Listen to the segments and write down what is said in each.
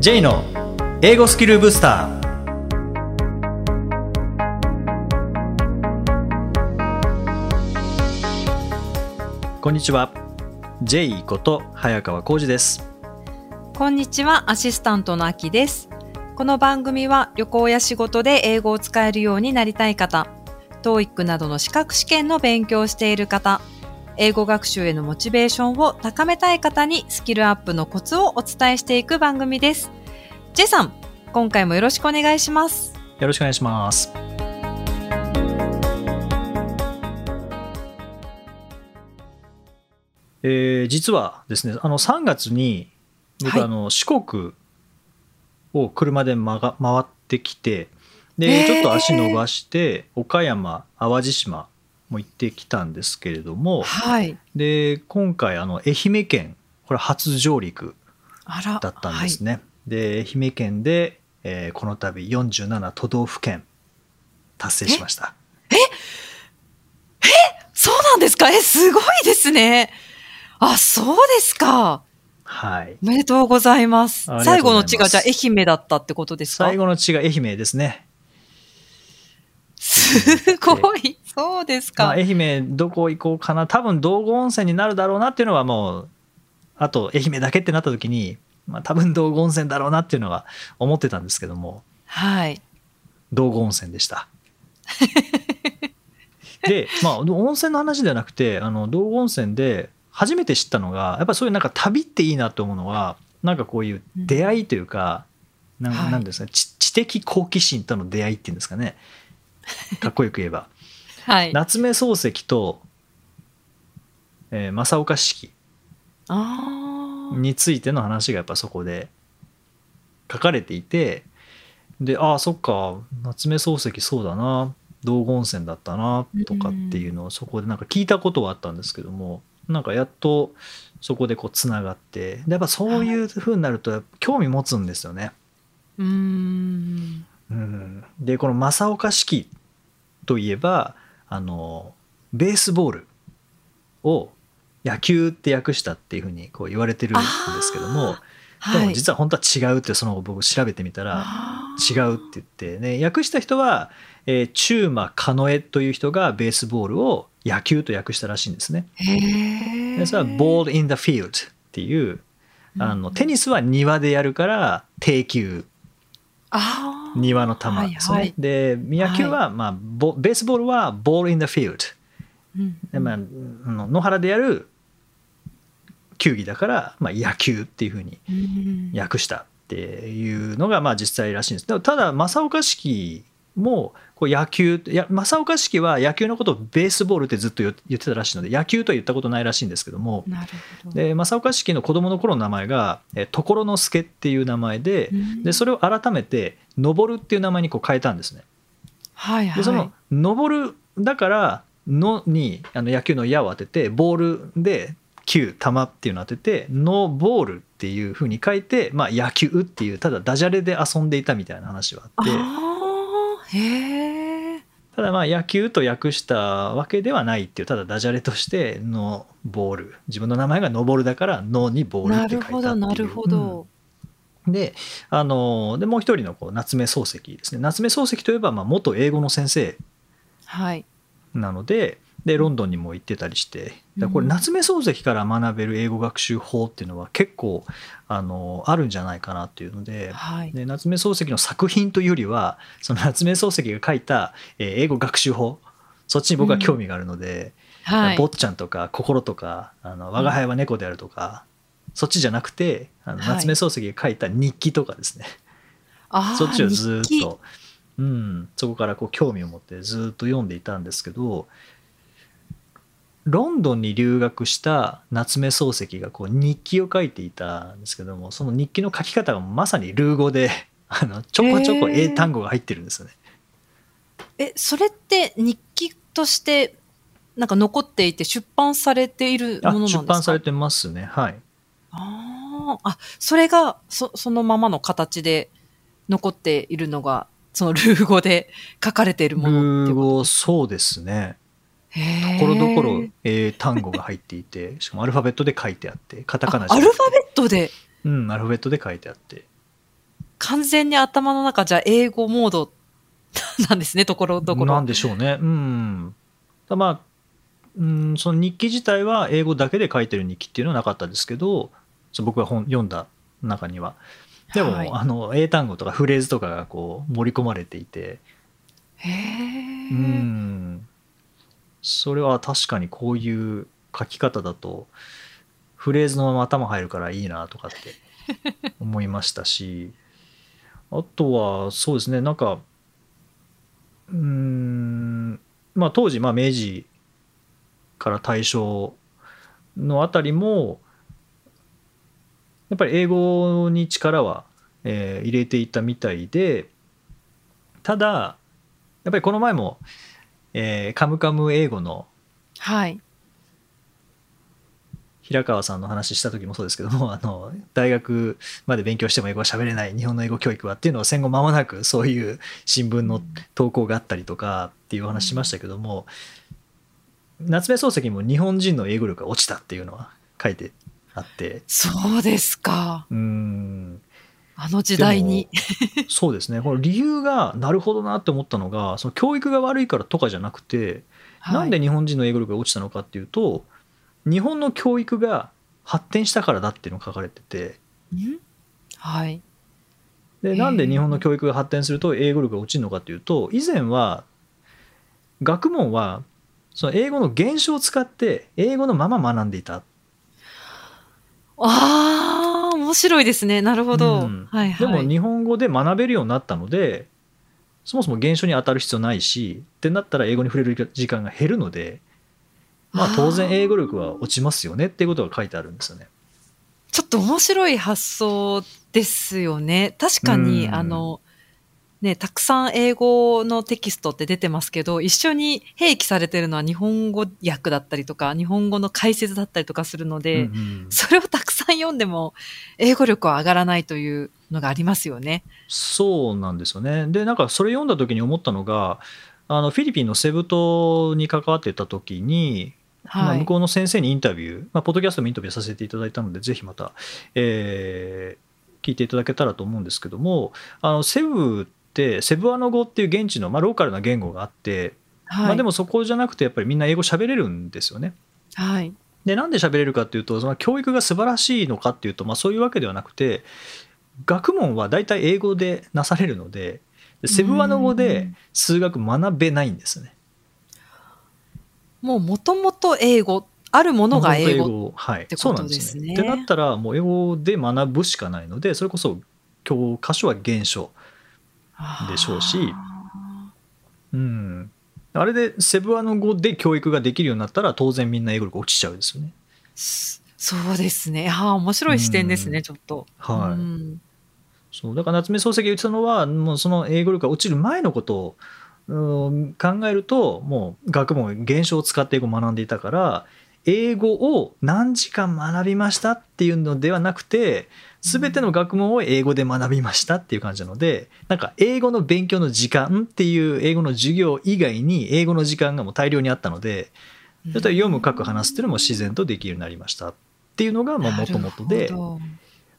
J の英語スキルブスター。こんにちは。J こと早川浩二です。こんにちは、アシスタントのあきです。この番組は旅行や仕事で英語を使えるようになりたい方、TOEIC などの資格試験の勉強をしている方、英語学習へのモチベーションを高めたい方にスキルアップのコツをお伝えしていく番組です。J さん、今回もよろしくお願いします。よろしくお願いしますえー実はですねあの3月に僕、はいあの四国を車でまが回ってきてで、ちょっと足伸ばして岡山淡路島も行ってきたんですけれどもはい。で今回あの愛媛県これ初上陸あら。だったんですね。で愛媛県で、えーこの度47都道府県達成しました。そうなんですか？え、すごいですね。あ、そうですか。はい。おめでとうございます最後の地がじゃあ愛媛だったってことですか？最後の地が愛媛ですね。すごい。そうですか。まあ、愛媛どこ行こうかな多分道後温泉になるだろうなっていうのはもうあと愛媛だけってなった時に、まあ、多分道後温泉だろうなっていうのは思ってたんですけどもはい。道後温泉でした。でまあ温泉の話ではなくてあの道後温泉で初めて知ったのがやっぱそういうなんか旅っていいなと思うのはなんかこういう出会いというか、なんはいなんですか知知的好奇心との出会いっていうんですかね かっこよく言えば。はい。夏目漱石と、えー正岡子規。についての話がやっぱそこで書かれていてでああそっか夏目漱石そうだな道後温泉だったなとかっていうのをそこでなんか聞いたことはあったんですけどもなんかやっとそこでこうつながってでやっぱそういう風になると興味持つんですよね。うーん。うん、でこの正岡子規といえばあのベースボールを野球って訳したっていうふうにこう言われてるんですけども、でも実は本当は違うってその後僕調べてみたら違うって言ってね訳した人は、えー中馬カノエという人がベースボールを野球と訳したらしいんですね。でそれは ball in the field っていうあのテニスは庭でやるから定球。庭の球ですね。はい。はい。で野球は、まあ、ボベースボールは ball in the field うん。で、まあ、野原でやる球技だから、まあ、野球っていうふうにうん。訳したっていうのがまあ実際らしいんです。でもただ正岡子規もこう野球いや正岡子規は野球のことをベースボールってずっと言ってたらしいので野球とは言ったことないらしいんですけどもなるほど。で正岡子規の子供の頃の名前が「え所之助」っていう名前でうんでそれを改めて「登る」っていう名前にこう変えたんですね。はいはい。でその「登る」だから「の」にあの野球の「矢」を当ててボールで「球」「球」っていうのを当てて「のボール」っていうふうに書いて、まあ、野球っていうただダジャレで遊んでいたみたいな話はあって。へえ。ただまあ野球と訳したわけではないっていうただダジャレとして「のボール」自分の名前が「のぼる」だから「の」に「ボール」なって書いていうるほど、なるほど。であのでもう一人のこう夏目漱石ですね夏目漱石といえばまあ元英語の先生はい。なのででロンドンにも行ってたりしてこれうん。夏目漱石から学べる英語学習法っていうのは結構あのあるんじゃないかなっていうのではい。で夏目漱石の作品というよりはその 夏目漱石が書いた、えー英語学習法そっちに僕は興味があるので、はい。坊ちゃんとか心とかあの我が輩は猫であるとか、そっちじゃなくてあのはい。夏目漱石が書いた日記とかですね、あーそっちをずーっと、うん、そこからこう興味を持ってずーっと読んでいたんですけどロンドンに留学した夏目漱石がこう日記を書いていたんですけどもその日記の書き方がまさにルー語で あのちょこちょこ英単語が入ってるんですよね。え、それって日記として、なんか残っていて出版されているもあのなんですか？出版されてますね。はい。あーあ、それがそそのままの形で残っているのが、そのルー語で書かれているものっていうそうですね。ところどころ英単語が入っていて しかもアルファベットで書いてあってカタカナあアルファベットで？うんアルファベットで書いてあって完全に頭の中じゃ英語モードなんですね、ところどころ。なんでしょうね。うん。だまあ、うん、その日記自体は英語だけで書いてる日記っていうのはなかったですけど、僕が本読んだ中には。でも、はいあの英単語とかフレーズとかがこう盛り込まれていて、へえ。うん、それは確かにこういう書き方だとフレーズのまま頭入るからいいなとかって 思いましたしあとはそうですねなんかうーんまあ当時まあ明治から大正のあたりもやっぱり英語に力は、えー入れていたみたいでただやっぱりこの前も、えーカムカム英語のはい。平川さんの話した時もそうですけども あの大学まで勉強しても英語が喋れない日本の英語教育はっていうのは戦後間もなくそういう新聞の投稿があったりとかっていうお話しましたけども夏目漱石も日本人の英語力が落ちたっていうのは書いてあってそうですか。うーんあの時代に。そうですね。この理由がなるほどなって思ったのがその教育が悪いからとかじゃなくてなんで日本人の英語力が落ちたのかっていうと日本の教育が発展したからだっていうのが書かれてて。ん？はい。でなんで日本の教育が発展すると英語力が落ちるのかっていうと以前は学問はその英語の原書を使って英語のまま学んでいた。ああ、面白いですね。なるほど。うんはいはい。でも日本語で学べるようになったのでそもそも原書に当たる必要ないしってなったら英語に触れる時間が減るのでまあ当然英語力は落ちますよねっていうことが書いてあるんですよね。ちょっと面白い発想ですよね。確かに、うんあの、ね、たくさん英語のテキストって出てますけど、一緒に併記されてるのは日本語訳だったりとか、日本語の解説だったりとかするので、うんうんそれをたくさん読んでも、英語力は上がらないというのがありますよね。そうなんですよね。でなんかそれ読んだ時に思ったのがあのフィリピンのセブ島に関わってた時に、まあ、はい。向こうの先生にインタビュー、まあ、ポッドキャストもインタビューさせていただいたのでぜひまた、えー聞いていただけたらと思うんですけどもあのセブってセブアノ語っていう現地の、まあ、ローカルな言語があって、はい。まあ、でもそこじゃなくてやっぱりみんな英語喋れるんですよね。はい。でなんで喋れるかっていうとその教育が素晴らしいのかっていうと、まあ、そういうわけではなくて学問は大体英語でなされるのででセブアノ語で数学学べないんですね。もう元々英語、あるものが英語。語はいてそうなんことですねですね。ってなったらもう英語で学ぶしかないのでそれこそ教科書は原書、でしょうし。あうん、あれでセブアノ語で教育ができるようになったら当然みんな英語力落ちちゃうですよね。ーそそうですね。ああ、面白い視点ですね、うん。ちょっと。はい。うん。そう。だから夏目漱石が言ってたのはもうその英語力が落ちる前のことをうん考えるともう学問原書を使って英語を学んでいたから英語を何時間学びましたっていうのではなくて全ての学問を英語で学びましたっていう感じなのでなんか英語の勉強の時間っていう英語の授業以外に英語の時間がもう大量にあったのでそれと読む書く話すっていうのも自然とできるようになりました。っていうのがもともとで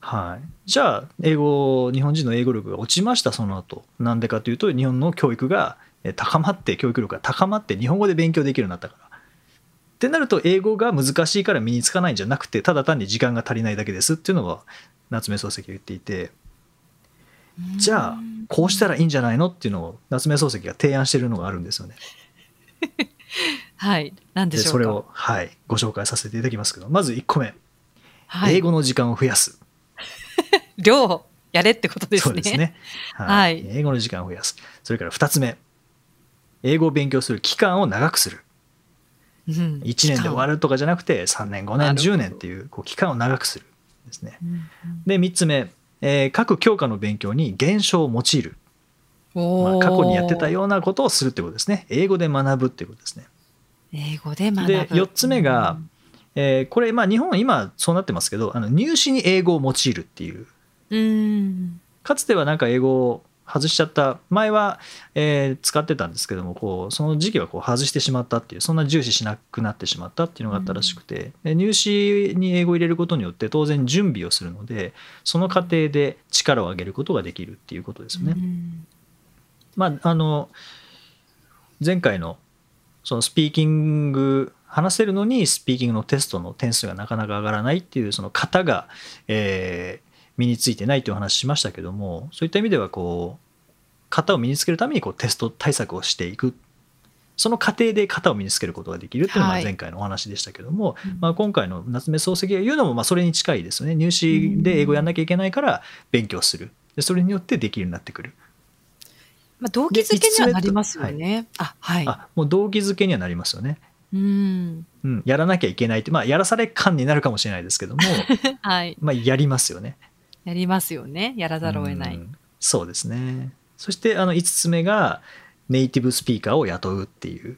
はい、じゃあ英語日本人の英語力が落ちましたその後。なんでかというと日本の教育がえ高まって教育力が高まって日本語で勉強できるようになったから。ってなると英語が難しいから身につかないんじゃなくてただ単に時間が足りないだけですっていうのが夏目漱石が言っていてじゃあこうしたらいいんじゃないのっていうのを夏目漱石が提案しているのがあるんですよね。はい。なんでしょうそれを、はい、ご紹介させていただきますけどまず1個目、はい、英語の時間を増やす。量やれってことですね。そうですね。ははいい。英語の時間を増やす。それから2つ目。英語を勉強する期間を長くする。うん。1年で終わるとかじゃなくて、3年、5年、なるほど10年っていうこう期間を長くする。ですね。うんで、3つ目。えー各教科の勉強に現象を用いる。まあ、過去にやってたようなことをするってことですね。英語で学ぶっていうことですね。英語で学ぶ。で四つ目がうんえーこれ、まあ、日本は今そうなってますけど、あの入試に英語を用いるっていう。うん。かつてはなんか英語を外しちゃった前は、えー使ってたんですけどもこうその時期はこう外してしまったっていうそんな重視しなくなってしまったっていうのがあったらしくて、で入試に英語を入れることによって当然準備をするのでその過程で力を上げることができるっていうことですよね。うんまあ、あの前回のそのスピーキング話せるのにスピーキングのテストの点数がなかなか上がらないっていうその型が、えー身についてないというお話ししましたけどもそういった意味ではこう型を身につけるためにこうテスト対策をしていくその過程で型を身につけることができるっていうのがはい前回のお話でしたけども、うんまあ、今回の夏目漱石が言うのもまあそれに近いですよね入試で英語やんなきゃいけないから勉強するでそれによってできるようになってくるまあ、動機づけにはなりますよね。あ、はい。あもう動機づけにはなりますよねうん。うん、やらなきゃいけないって、まあ、やらされ感になるかもしれないですけども、はい。まあ、やりますよね。やりますよね。やらざるを得ない。うんそうですね。そして、あの、5つ目が、ネイティブスピーカーを雇うっていう。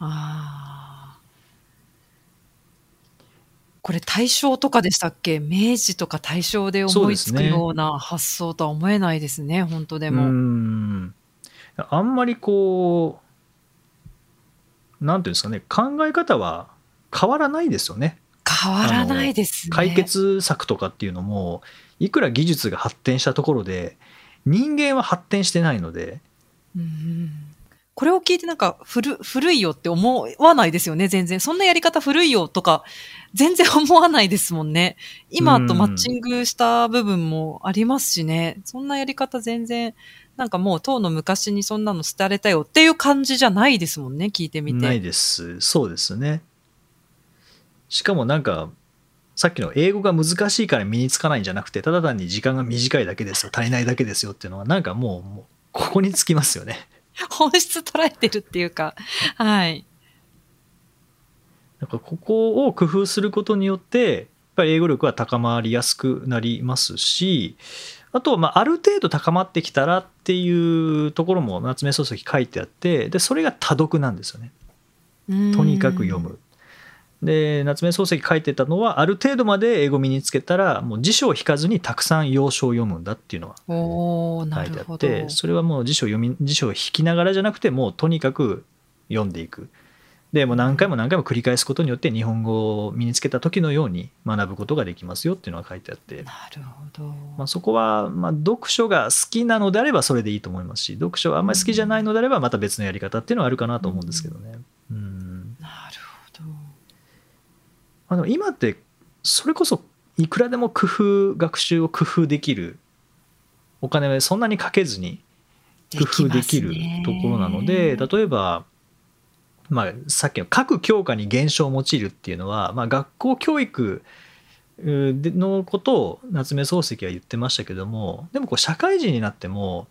ああ。これ大正とかでしたっけ？明治とか大正で思いつくような発想とは思えないですね、本当でうも。ん。あんまりこう、なんていうんですかね、考え方は変わらないですよね。変わらないですね。解決策とかっていうのも、いくら技術が発展したところで、人間は発展してないので、うんこれを聞いてなんか古古いよって思わないですよね、全然。そんなやり方古いよとか、全然思わないですもんね。今とマッチングした部分もありますしね。そんなやり方全然、なんかもう当の昔にそんなの捨てられたよっていう感じじゃないですもんね、聞いてみて。ないです。そうですね。しかもなんか、さっきの英語が難しいから身につかないんじゃなくて、ただ単に時間が短いだけですよ、足りないだけですよっていうのは、なんかもう、もうここにつきますよね。本質捉えてるっていうか、はい。なんかここを工夫することによって、やっぱり英語力は高まりやすくなりますし、あと、まあ、ある程度高まってきたらっていうところも夏目漱石書いてあって、で、それが多読なんですよね。とにかく読む。で夏目漱石書いてたのはある程度まで英語身につけたらもう辞書を引かずにたくさん要所を読むんだっていうのがうん。おー、な書いて。あってそれはもう辞書を読み辞書を引きながらじゃなくてもうとにかく読んでいくでもう何回も何回も繰り返すことによって日本語を身につけた時のように学ぶことができますよっていうのが書いてあって、なるほど。まあ、そこはまあ読書が好きなのであればそれでいいと思いますし読書があんまり好きじゃないのであればまた別のやり方っていうのはあるかなと思うんですけどね。うん。あの今ってそれこそいくらでも工夫学習を工夫できるお金はそんなにかけずに工夫できるところなのでで例えば、まあ、さっきの各教科に現象を用いるっていうのは、まあ、学校教育のことを夏目漱石は言ってましたけどもでもこう社会人になっても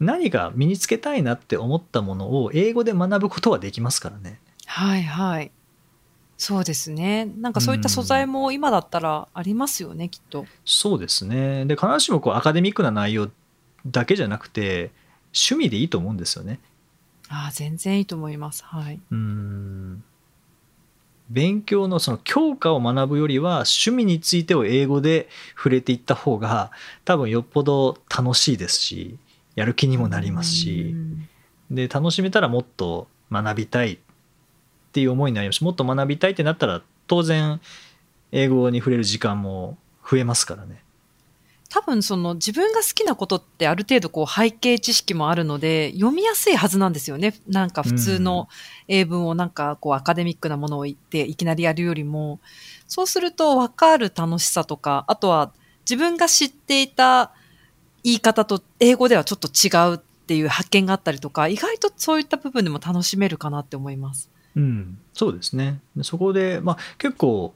何か身につけたいなって思ったものを英語で学ぶことはできますからね。はいはい。そうですね。なんかそういった素材も今だったらありますよね、きっと。そうですね。で、必ずしもこうアカデミックな内容だけじゃなくて、趣味でいいと思うんですよね。ああ、全然いいと思います。はい。うん。勉強のその教科を学ぶよりは趣味についてを英語で触れていった方が多分よっぽど楽しいですし、やる気にもなりますうし、んで、楽しめたらもっと学びたいっていう思いになりますし、もっと学びたいってなったら当然英語に触れる時間も増えますからね。多分その自分が好きなことってある程度こう背景知識もあるので読みやすいはずなんですよね。なんか普通の英文をなんかこうアカデミックなものを言っていきなりやるよりも、そうすると分かる楽しさとか、あとは自分が知っていた言い方と英語ではちょっと違うっていう発見があったりとか、意外とそういった部分でも楽しめるかなって思います。うん、そうですね。でそこで、まあ、結構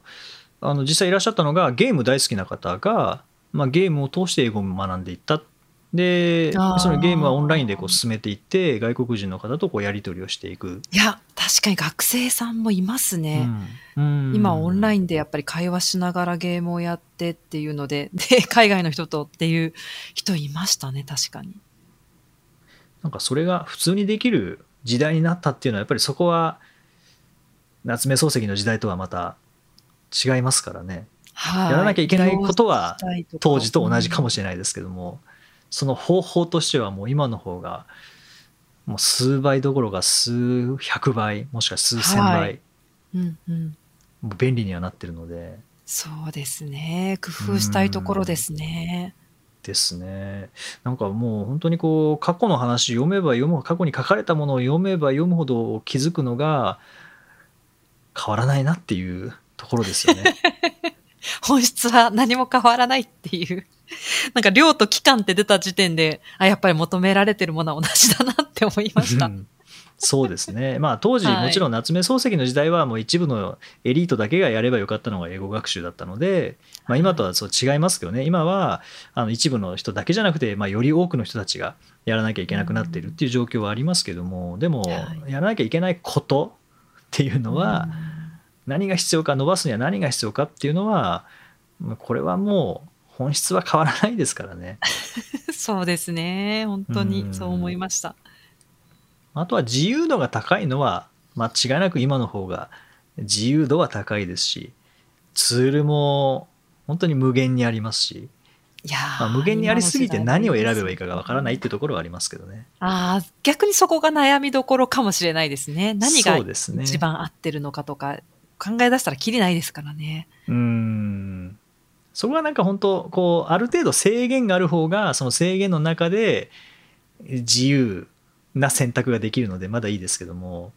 あの実際いらっしゃったのがゲーム大好きな方が、まあ、ゲームを通して英語を学んでいった。でそのゲームはオンラインでこう進めていって外国人の方とこうやり取りをしていく。いや、確かに学生さんもいますね。うん今オンランインでやっぱり会話しながらゲームをやってっていうので、で、海外の人とっていう人いましたね、確かに。なんかそれが普通にできる時代になったっていうのはやっぱりそこは夏目漱石の時代とはまた違いますからね。はい。やらなきゃいけないことは当時と同じかもしれないですけども、その方法としてはもう今の方がもう数倍どころか数百倍もしくは数千倍、はいうんうん。便利にはなってるのでそうですね。工夫したいところですね。ですねなんかもう本当にこう過去の話読めば読む過去に書かれたものを読めば読むほど気づくのが変わらないなっていうところですよね。本質は何も変わらないっていう。なんか量と期間って出た時点で、あ、やっぱり求められてるものは同じだなって思いましたう。んそうですね、まあ、当時、はいもちろん夏目漱石の時代はもう一部のエリートだけがやればよかったのが英語学習だったので、まあ、今とはそう違いますけどね今はあの一部の人だけじゃなくて、まあ、より多くの人たちがやらなきゃいけなくなっているっていう状況はありますけどもでもはいやらなきゃいけないことっていうのは何が必要か伸ばすには何が必要かっていうのはまあこれはもう本質は変わらないですからね。う んそうですね。本当うんにそう思いました。あとは自由度が高いのは間違いなく今の方が自由度は高いですしツールも本当に無限にありますし、いやーまあ、無限にありすぎて何を選べばいいか。かがわからないっていうところはありますけどね。ああ、逆にそこが悩みどころかもしれないですね。何が一番合ってるのかとか、考え出したらきりないですからね。うーんそこはなんか本当こうある程度制限がある方がその制限の中で自由な選択ができるのでまだいいですけども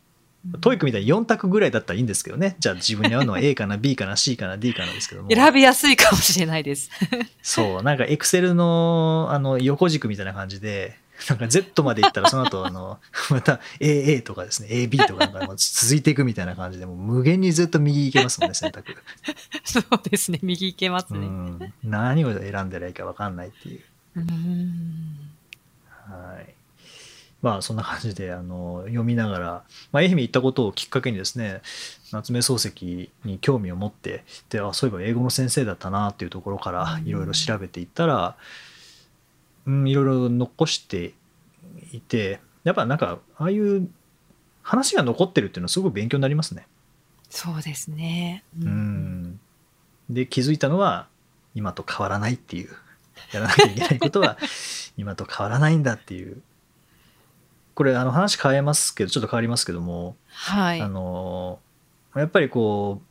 TOEIC みたいに4択ぐらいだったらいいんですけどね。じゃあ自分に合うのは A かな B かな C かな D かなですけども。選びやすいかもしれないです。そう。なんかエクセルのあの横軸みたいな感じでなんか Z までいったらその後あの また AA とかですね。AB とかなんかもう続いていくみたいな感じでもう無限にずっと右行けますもんね選択、そうですね。右行けますうね。ん、何を選んでらいいか分かんないっていう。うーん。はいまあそんな感じであの読みながら、まあ、愛媛行ったことをきっかけにですね夏目漱石に興味を持ってであそういえば英語の先生だったなっていうところからいろいろ調べていったら、うん、いろいろ残していてやっぱなんかああいう話が残ってるっていうのはすごく勉強になりますね。そうですね。ううんで気づいたのは今と変わらないっていうやらなきゃいけないことは 今と変わらないんだっていうこれあの話変えますけどちょっと変わりますけども、はい。あのやっぱりこう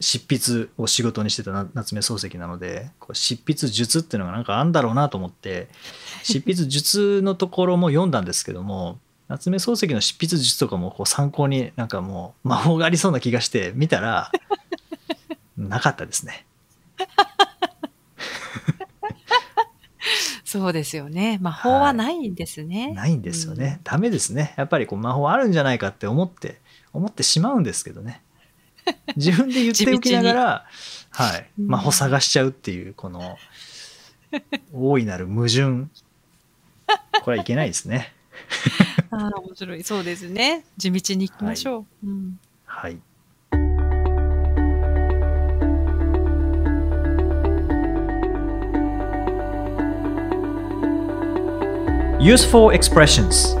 執筆を仕事にしてたな夏目漱石なのでこう執筆術っていうのがなんかあんだろうなと思って 執筆術のところも読んだんですけども夏目漱石の執筆術とかもこう参考になんかもう魔法がありそうな気がして見たら なかったですね。そうですよね。魔法はないんですね。ないんですよね。ダメですね。やっぱりこう魔法あるんじゃないかって思って思ってしまうんですけどね。自分で言っておきながら、はい、うん魔法探しちゃうっていうこの大いなる矛盾。これはいけないですね。ああ、面白い。そうですね。地道に行きましょう。うんはい。Useful expressions.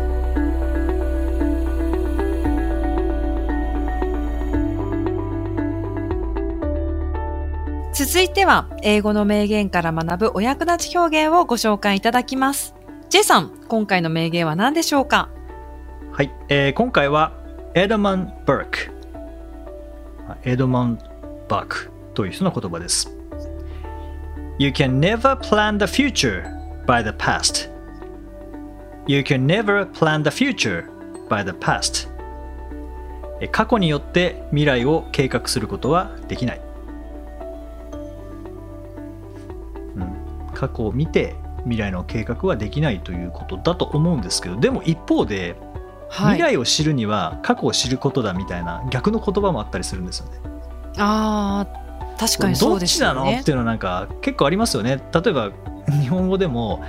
続いては、英語の名言から学ぶお役立ち表現をご紹介いただきます。J さん、今回の名言は何でしょうか？はい、えー今回はエドマン・バークエドマン・バークという人の言葉です。You can never plan the future by the past You can never plan the future by the past えー過去によって未来を計画することはできない、うん、過去を見て未来の計画はできないということだと思うんですけどでも一方ではい。未来を知るには過去を知ることだみたいな逆の言葉もあったりするんですよね。ああ、確かにそうですよねどっちなの？って。いうのはなんか結構ありますよね。例えば日本語でも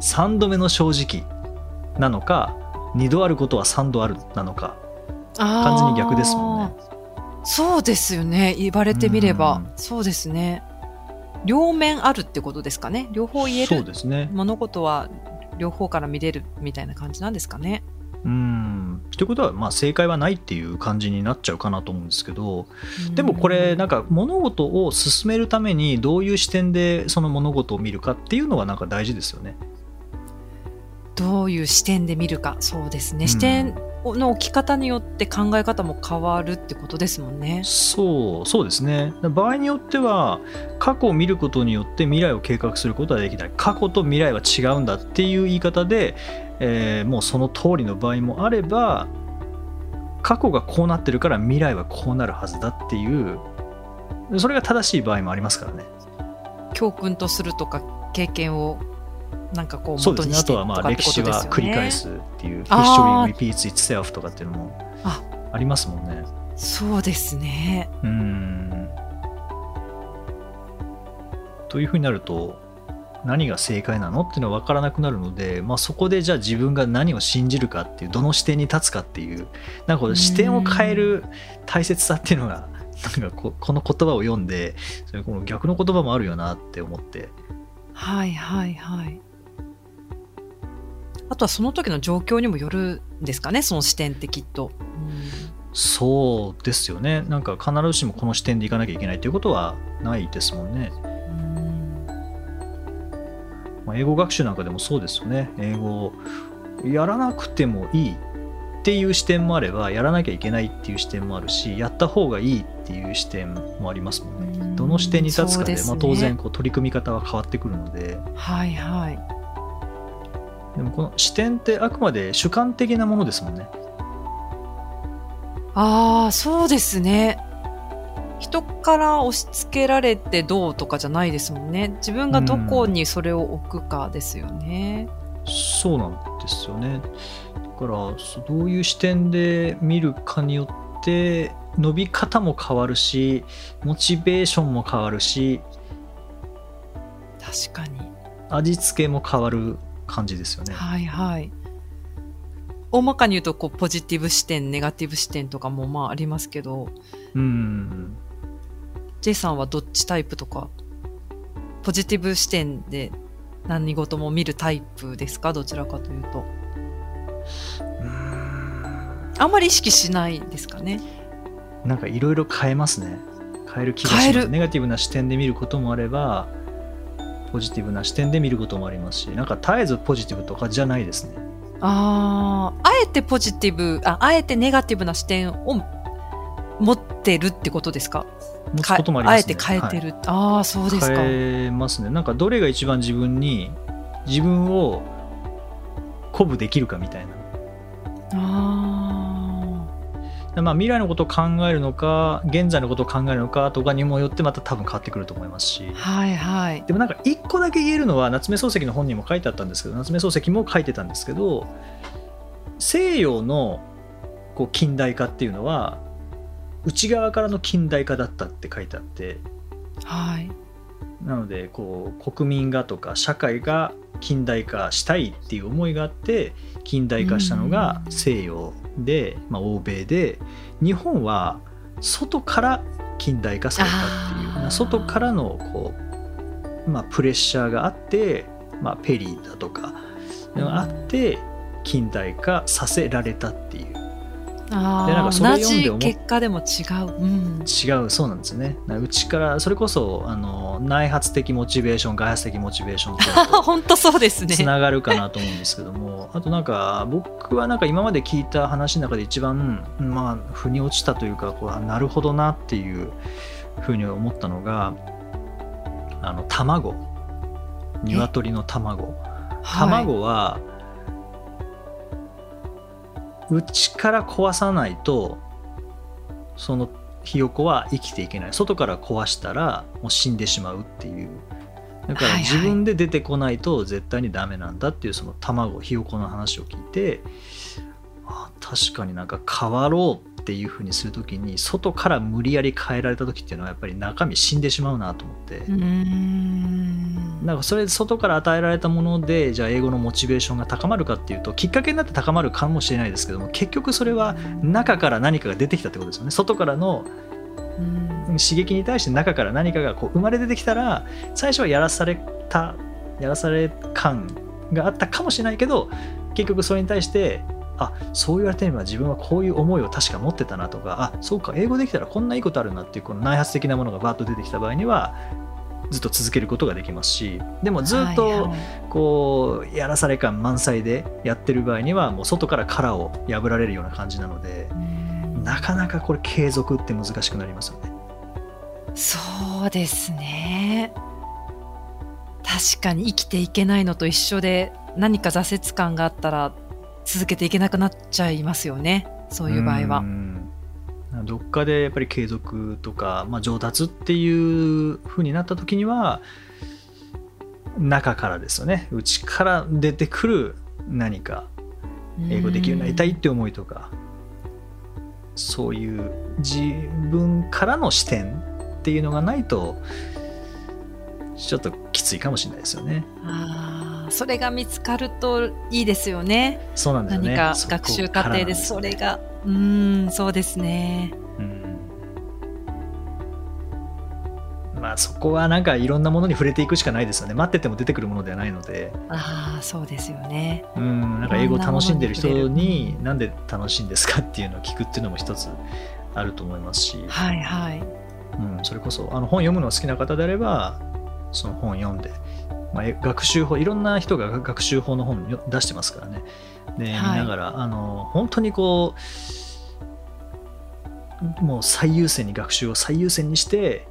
3度目の正直なのか2度あることは3度あるなのか完完全に逆ですもんね。そうですよね。言われてみればうん。そうですね。両面あるってことですかね。両方言えそうるですね。物事は両方から見れるみたいな感じなんですかね。うんちということはまあ正解はないっていう感じになっちゃうかなと思うんですけどでもこれなんか物事を進めるためにどういう視点でその物事を見るかっていうのはなんか大事ですよね。どういう視点で見るかそうですね、視点の置き方によって考え方も変わるってことですもんね。そうそうですね場合によっては過去を見ることによって未来を計画することはできない過去と未来は違うんだっていう言い方で、えー、もうその通りの場合もあれば過去がこうなってるから未来はこうなるはずだっていうそれが正しい場合もありますからね。教訓とするとか経験をなんかこうそうですね。あとはまあ歴史は繰り返すっていう「History repeats itself」とかっていうのもあ。りますもんね。そうですね。うん。というふうになると何が正解なのっていうのは分からなくなるので、まあ、そこでじゃあ自分が何を信じるかっていうどの視点に立つかっていうなんか視点を変える大切さっていうのがなんかここの言葉を読んでそれこの逆の言葉もあるよなって思ってはいはいはい。あとはその時の状況にもよるんですかねその視点ってきっと、うん、そうですよね。なんか必ずしもこの視点でいかなきゃいけないということはないですもんね、まあ、英語学習なんかでもそうですよね。英語やらなくてもいいっていう視点もあればやらなきゃいけないっていう視点もあるしやった方がいいっていう視点もありますもんねどの視点に立つかで、ね、まあ、当然こう取り組み方は変わってくるのではいはいでもこの視点ってあくまで主観的なものですもんね。ああ、そうですね。人から押し付けられてどうとかじゃないですもんね。自分がどこにそれを置くかですよね。うん、そうなんですよね。だからどういう視点で見るかによって伸び方も変わるしモチベーションも変わるし確かに味付けも変わる感じですよね。はいはい。大まかに言うと、こう、ポジティブ視点、ネガティブ視点とかもまあありますけど、うん。J さんはどっちタイプとか、ポジティブ視点で何事も見るタイプですか？どちらかというと。うんあんまり意識しないですかね？なんかいろいろ変えますね。変える気がします。ネガティブな視点で見ることもあれば、ポジティブな視点で見ることもありますしなんか絶えずポジティブとかじゃないですね。あああえてポジティブああえてネガティブな視点を持ってるってことですか？持つこともあります、ね、あえて変えてる、はい、ああそうですか。変えますね。なんかどれが一番自分に自分を鼓舞できるかみたいなまあ、未来のことを考えるのか現在のことを考えるのかとかにもよってまた多分変わってくると思いますし、はいはい、でもなんか一個だけ言えるのは夏目漱石の本にも書いてあったんですけど夏目漱石も書いてたんですけど西洋のこう近代化っていうのは内側からの近代化だったって書いてあって、はい、なのでこう国民がとか社会が近代化したいっていう思いがあって近代化したのが西洋で、まあ、欧米で日本は外から近代化されたっていう外からのこう、まあ、プレッシャーがあって、まあ、ペリーだとかがあって近代化させられたっていう。あでなんかそれ読んで思結果でも違う、うん、違うそうなんですね。うちからそれこそあの内発的モチベーション外発的モチベーションと 本当そうですね。つながるかなと思うんですけどもあとなんか僕はなんか今まで聞いた話の中で一番まあ腑に落ちたというかこうなるほどなっていうふうに思ったのがあの卵。鶏の卵。卵は、はい内から壊さないとそのひよこは生きていけない。外から壊したらもう死んでしまうっていう。だから自分で出てこないと絶対にダメなんだっていうその卵ひよこの話を聞いてあ確かになんか変わろうっていうふうにする時に外から無理やり変えられた時っていうのはやっぱり中身死んでしまうなと思って。なんかそれ外から与えられたものでじゃあ英語のモチベーションが高まるかっていうときっかけになって高まるかもしれないですけども結局それは中から何かが出てきたってことですよね。外からの刺激に対して中から何かがこう生まれ出てきたら最初はやらされたやらされ感があったかもしれないけど結局それに対してあそう言われてみれば自分はこういう思いを確か持ってたなとかあそうか英語できたらこんないいことあるなっていうこの内発的なものがバーッと出てきた場合にはずっと続けることができますしでもずっとこうやらされ感満載でやってる場合にはもう外から殻を破られるような感じなのでなかなかこれ継続って難しくなりますよね。そうですね。確かに生きていけないのと一緒で何か挫折感があったら続けていけなくなっちゃいますよね。そういう場合は。どっかでやっぱり継続とか、まあ、上達っていう風になった時には中からですよね。内から出てくる何か英語できるようになりたいって思いとかそういう自分からの視点っていうのがないとちょっときついかもしれないですよね。あそれが見つかるといいですよね。そうなんですね。何か学習過程でそれが、うん、そうですね。うんまあそこはなんかいろんなものに触れていくしかないですよね。待ってても出てくるものではないので。ああ、そうですよね。うん、なんか英語を楽しんでる人になんで楽しいんですかっていうのを聞くっていうのも一つあると思いますし。はいはい。うん、それこそあの本読むの好きな方であればその本読んで、まあ、学習法いろんな人が学習法の本出してますからねで、はい、見ながらあの本当にこうもう最優先に学習を最優先にして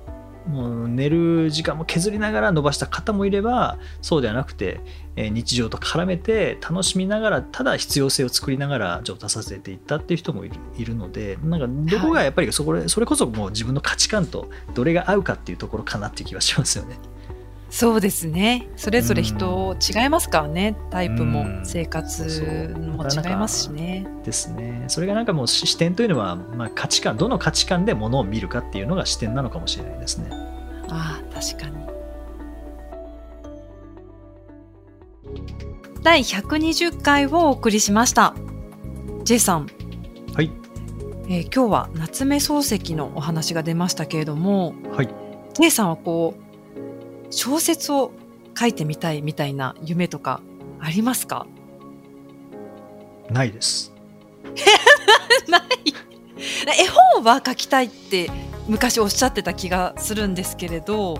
もう寝る時間も削りながら伸ばした方もいればそうではなくて、えー、日常と絡めて楽しみながらただ必要性を作りながら上達させていったっていう人もいるいるのでなんかどこがやっぱりそこそれこそもう自分の価値観とどれが合うかっていうところかなっていう気はしますよね。そうですねそれぞれ人違いますからね、タイプも生活も違いますしね。ですねそれがなんかもう視点というのは、まあ、価値観どの価値観でものを見るかっていうのが視点なのかもしれないですね。ああ確かに。第120回をお送りしました。J さん。はい。えー、今日は夏目漱石のお話が出ましたけれども、はい。J さんはこう小説を書いてみたいみたいな夢とかありますか？ないです。ない絵本は書きたいって昔おっしゃってた気がするんですけれど、は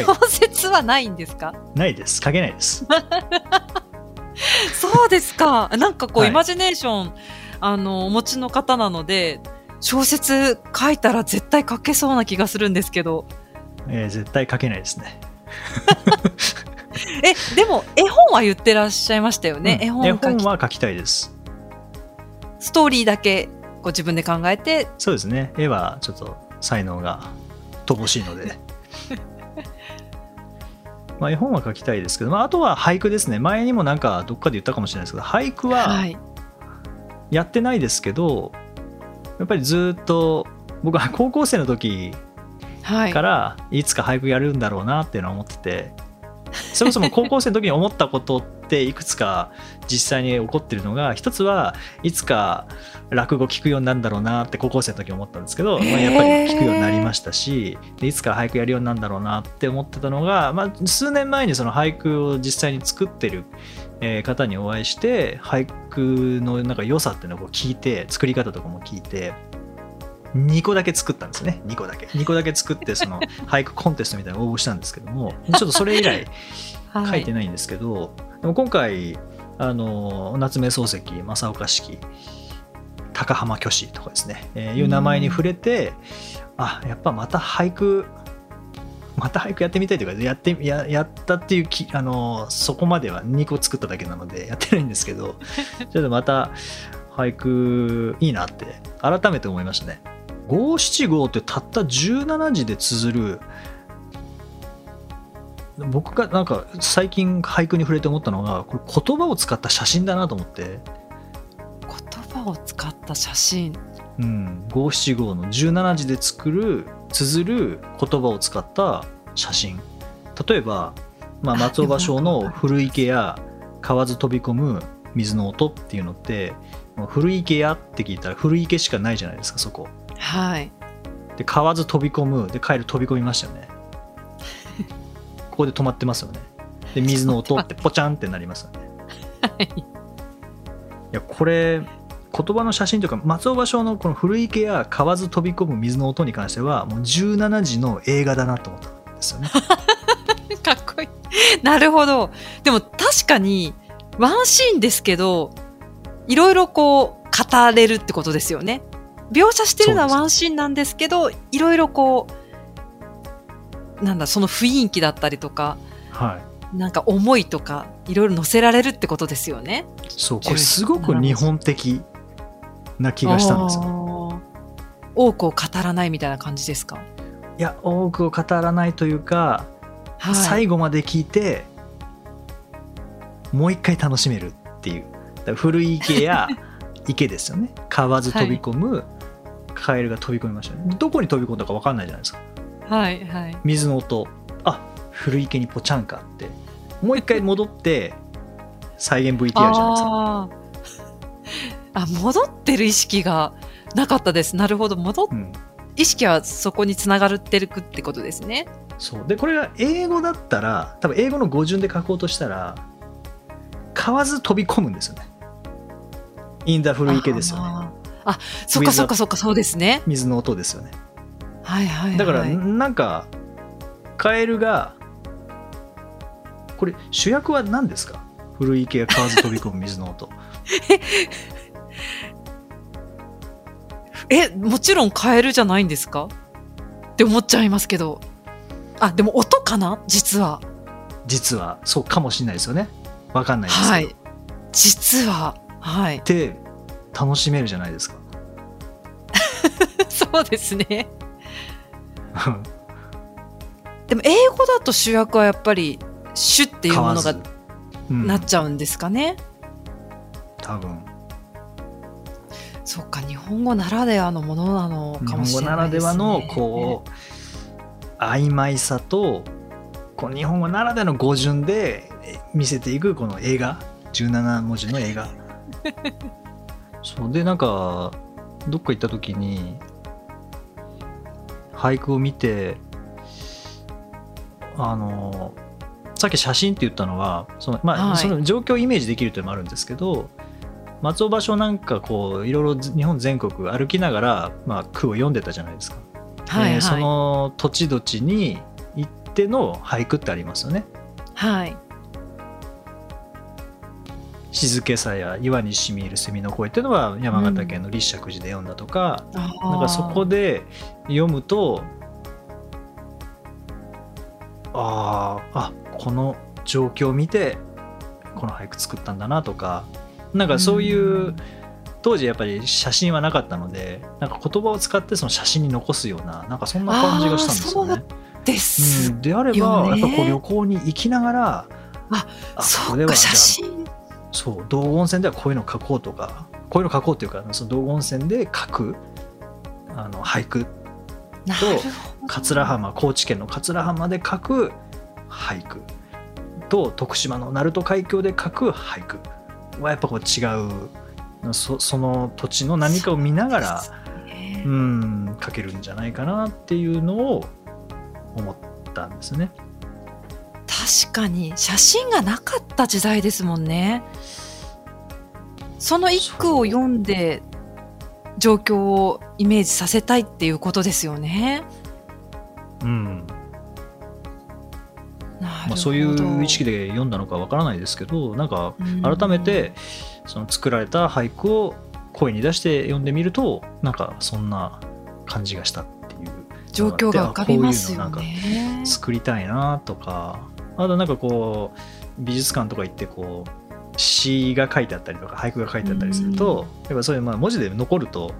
い、小説はないんですか？ないです。書けないです。そうですか。なんかこう、はい、イマジネーション、あの、お持ちの方なので、小説書いたら絶対書けそうな気がするんですけど。えー、絶対書けないですね。えでも絵本は言ってらっしゃいましたよね、うん、絵本絵本は書きたいです。ストーリーだけご自分で考えて？そうですね。絵はちょっと才能が乏しいので。まあ絵本は書きたいですけど、まあ、あとは俳句ですね。前にもなんかどっかで言ったかもしれないですけど俳句はやってないですけど、やっぱりずっと僕は高校生の時からいつか俳句やるんだろうなっていうのは思っててそもそも高校生の時に思ったことっていくつか実際に起こってるのが一つはいつか落語聞くようになるんだろうなって高校生の時思ったんですけど、まあ、やっぱり聞くようになりましたしでいつか俳句やるようになるんだろうなって思ってたのが、まあ、数年前にその俳句を実際に作ってる方にお会いして俳句のなんか良さっていうのを聞いて作り方とかも聞いて2個だけ作ったんですね。2個だけ。2個だけ作ってその 俳句コンテストみたいなの応募したんですけどもちょっとそれ以来 書いてないんですけど、はい、でも今回あの夏目漱石正岡子規高浜虚子とかですね、えー、いう名前に触れてあやっぱまた俳句また俳句やってみたいというかやってややったっていうきあのそこまでは2個作っただけなのでやってないんですけど ちょっとまた俳句いいなって改めて思いましたね。五七五ってたった17字で綴る。僕がなんか最近俳句に触れて思ったのがこれ言葉を使った写真だなと思って。言葉を使った写真。うん。五七五の17字で作る綴る言葉を使った写真。例えば、まあ、松尾芭蕉の 「古池や河津飛び込む水の音」っていうのって古池やって聞いたら古池しかないじゃないですかそこはいで買わず飛び込むで帰る飛び込みましたよね ここで止まってますよねで水の音ってポチャンってなりますよねはいいやこれ言葉の写真というか松尾芭蕉のこの古池や河津飛び込む水の音に関してはもう17時の映画だなと思ったんですよね。かっこいい。なるほど。でも確かに、ワンシーンですけど、いろいろこう、語れるってことですよね。描写してるのはワンシーンなんですけど、いろいろこう、なんだ、その雰囲気だったりとか、はい、なんか思いとか、いろいろ乗せられるってことですよね。そうこれすごく日本的な気がしたんですよ。多くを語らないみたいな感じですか？いや多くを語らないというか、はい、最後まで聞いてもう一回楽しめるっていう。古い池や池ですよね。川津飛び込む、はい、カエルが飛び込みましたね。どこに飛び込んだか分かんないじゃないですか。はいはい。水の音。あ古池にポチャンかって。もう一回戻って再現 VTR じゃないですか。あ戻ってる意識がなかったです。なるほど。戻っ、うん、意識はそこにつながってるってことですね。そう。でこれが英語だったら多分英語の語順で書こうとしたら買わず飛び込むんですよね。インダ古池ですよねあそっかそっかそっかそうですね。水の音ですよね。はいはい、はい、だからなんかカエルがこれ主役は何ですか？古池が買わず飛び込む水の音。えもちろんカエルじゃないんですか？って思っちゃいますけど。あでも音かな？実は。実は。そうかもしれないですよね。わかんないですけど、はい、実ははいで楽しめるじゃないですかそうですね。でも英語だと主役はやっぱり「主」っていうものがなっちゃうんですかね、うん、多分。そっか日本語ならではのものなのかもしれないですね。日本語ならではのこう曖昧さとこう日本語ならではの語順で見せていくこの映画。17文字の映画。そう。でなんかどっか行った時に俳句を見てあのさっき写真って言ったのはその,、まあ、はい、その状況をイメージできるというのもあるんですけど松尾芭蕉なんかこういろいろ日本全国歩きながら、まあ、句を読んでたじゃないですか。はいはい、その土地土地に行っての俳句ってありますよね。はい。静けさや岩にしみ入る蝉の声っていうのは山形県の立石寺で読んだとか、うん、なんかそこで読むとああこの状況を見てこの俳句作ったんだなとかなんかそういう、当時やっぱり写真はなかったのでなんか言葉を使ってその写真に残すようななんかそんな感じがしたんですよね。です。うん、であればやっぱこう旅行に行きながらああそこでは写真そう道後温泉ではこういうの書こうとかこういうの書こうっていうかその道後温泉で書くあの俳句と桂浜高知県の桂浜で書く俳句と徳島の鳴門海峡で書く俳句はやっぱこう違うそその土地の何かを見ながらう、ん書けるんじゃないかなっていうのを思ったんですね。確かに写真がなかった時代ですもんね。その一句を読んで状況をイメージさせたいっていうことですよね。うん。まあ、そういう意識で読んだのかわからないですけどなんか改めてその作られた俳句を声に出して読んでみるとなんかそんな感じがしたっていう状況が浮かびますよね。作りたいなとかあとなんかこう美術館とか行ってこう詩が書いてあったりとか俳句が書いてあったりするとやっぱそういうまあ文字で残ると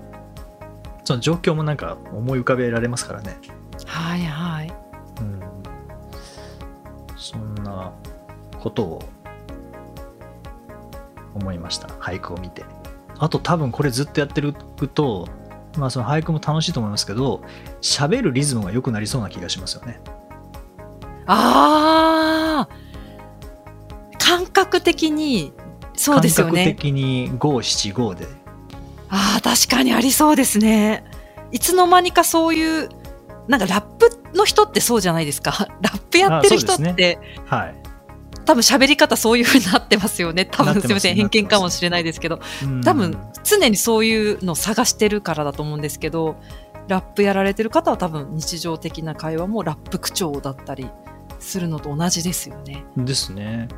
その状況もなんか思い浮かべられますからね。はいはい。そんなことを思いました。俳句を見て。あと多分これずっとやってるとまあその俳句も楽しいと思いますけど喋るリズムが良くなりそうな気がしますよねあ感覚的にそうですよね。感覚的に五七五で。ああ確かにありそうですね。いつの間にかそういうなんかラップの人ってそうじゃないですか。ラップやってる人って、ね、はい、多分喋り方そういう風になってますよね。多分すいません。偏見かもしれないですけど。うん多分常にそういうのを探してるからだと思うんですけど、ラップやられてる方は多分日常的な会話もラップ口調だったりするのと同じですよね。ですね。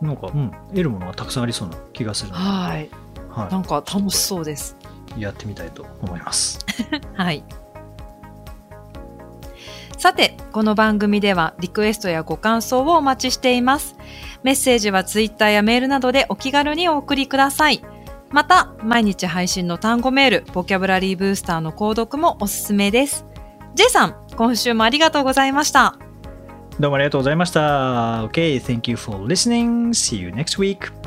なんか、うん、得るものがたくさんありそうな気がするはい。はなんか楽しそうです。い、やってみたいと思います。はい。さて、この番組ではリクエストやご感想をお待ちしています。メッセージはツイッターやメールなどでお気軽にお送りください。また、毎日配信の単語メール、ボキャブラリーブースターの購読もおすすめです。J さん、今週もありがとうございました。どうもありがとうございました。Okay, thank you for listening. See you next week.